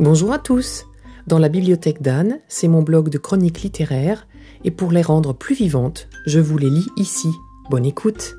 Bonjour à tous. Dans la bibliothèque d'Anne, c'est mon blog de chroniques littéraires, et pour les rendre plus vivantes, je vous les lis ici. Bonne écoute.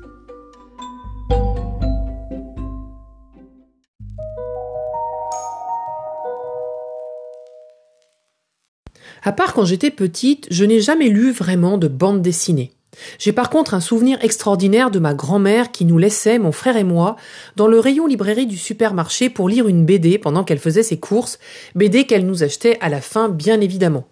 À part quand j'étais petite, je n'ai jamais lu vraiment de bande dessinée. J'ai par contre un souvenir extraordinaire de ma grand-mère qui nous laissait, mon frère et moi, dans le rayon librairie du supermarché pour lire une BD pendant qu'elle faisait ses courses, BD qu'elle nous achetait à la fin bien évidemment.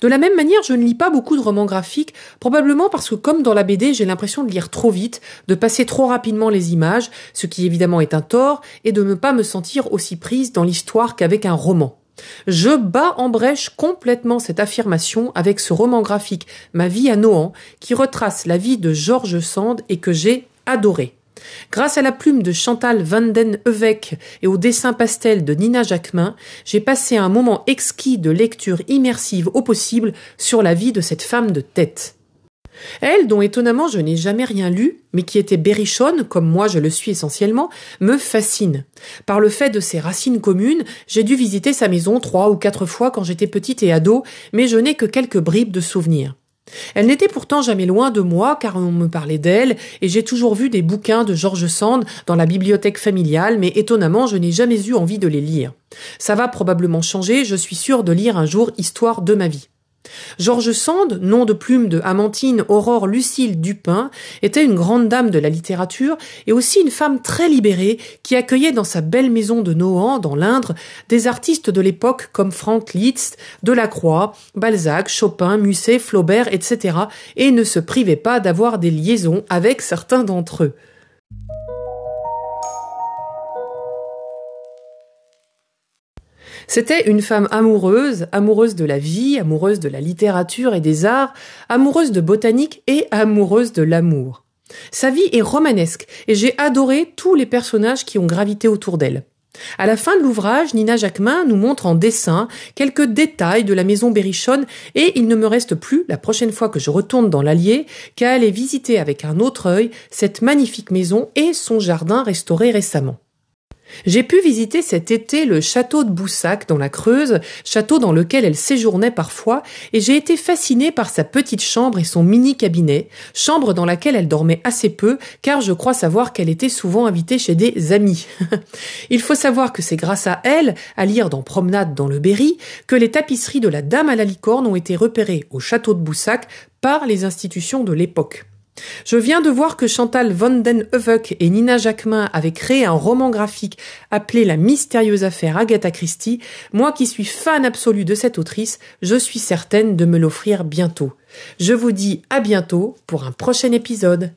De la même manière, je ne lis pas beaucoup de romans graphiques, probablement parce que comme dans la BD, j'ai l'impression de lire trop vite, de passer trop rapidement les images, ce qui évidemment est un tort, et de ne pas me sentir aussi prise dans l'histoire qu'avec un roman. Je bats en brèche complètement cette affirmation avec ce roman graphique Ma vie à Nohant qui retrace la vie de Georges Sand et que j'ai adoré. Grâce à la plume de Chantal Van Den et au dessin pastel de Nina Jacquemin, j'ai passé un moment exquis de lecture immersive au possible sur la vie de cette femme de tête. Elle, dont étonnamment je n'ai jamais rien lu, mais qui était berrichonne, comme moi je le suis essentiellement, me fascine. Par le fait de ses racines communes, j'ai dû visiter sa maison trois ou quatre fois quand j'étais petite et ado, mais je n'ai que quelques bribes de souvenirs. Elle n'était pourtant jamais loin de moi car on me parlait d'elle et j'ai toujours vu des bouquins de George Sand dans la bibliothèque familiale mais étonnamment je n'ai jamais eu envie de les lire. Ça va probablement changer, je suis sûre de lire un jour Histoire de ma vie. George Sand, nom de plume de Amantine Aurore Lucille Dupin, était une grande dame de la littérature et aussi une femme très libérée qui accueillait dans sa belle maison de Nohant, dans l'Indre, des artistes de l'époque comme Frank Liszt, Delacroix, Balzac, Chopin, Musset, Flaubert, etc. et ne se privait pas d'avoir des liaisons avec certains d'entre eux. C'était une femme amoureuse, amoureuse de la vie, amoureuse de la littérature et des arts, amoureuse de botanique et amoureuse de l'amour. Sa vie est romanesque et j'ai adoré tous les personnages qui ont gravité autour d'elle. À la fin de l'ouvrage, Nina Jacquemin nous montre en dessin quelques détails de la maison Berrichonne et il ne me reste plus, la prochaine fois que je retourne dans l'Allier, qu'à aller visiter avec un autre œil cette magnifique maison et son jardin restauré récemment. J'ai pu visiter cet été le château de Boussac dans la Creuse, château dans lequel elle séjournait parfois, et j'ai été fascinée par sa petite chambre et son mini cabinet, chambre dans laquelle elle dormait assez peu, car je crois savoir qu'elle était souvent invitée chez des amis. Il faut savoir que c'est grâce à elle, à lire dans Promenade dans le Berry, que les tapisseries de la Dame à la licorne ont été repérées au château de Boussac par les institutions de l'époque. Je viens de voir que Chantal von den et Nina Jacquemin avaient créé un roman graphique appelé La mystérieuse affaire Agatha Christie. Moi qui suis fan absolu de cette autrice, je suis certaine de me l'offrir bientôt. Je vous dis à bientôt pour un prochain épisode.